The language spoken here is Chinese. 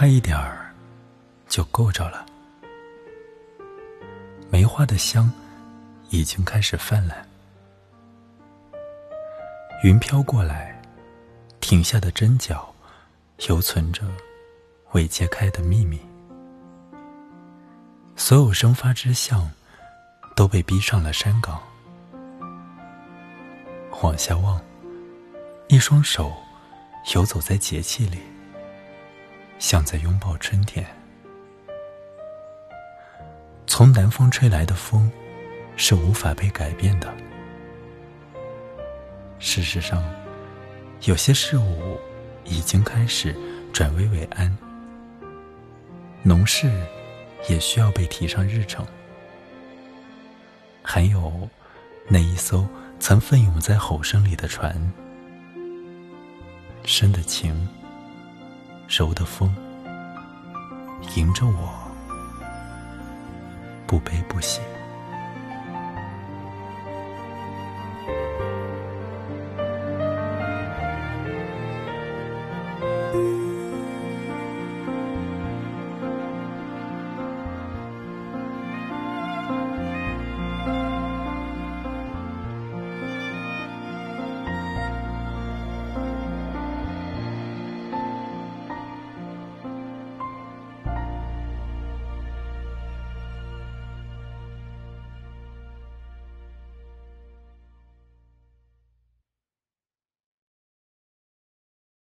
差一点儿就够着了。梅花的香已经开始泛滥，云飘过来，停下的针脚犹存着未揭开的秘密。所有生发之象都被逼上了山岗。往下望，一双手游走在节气里，像在拥抱春天。从南方吹来的风，是无法被改变的。事实上，有些事物已经开始转危为安，农事也需要被提上日程。还有那一艘曾奋勇在吼声里的船，深的情，柔的风，迎着我。不悲不喜。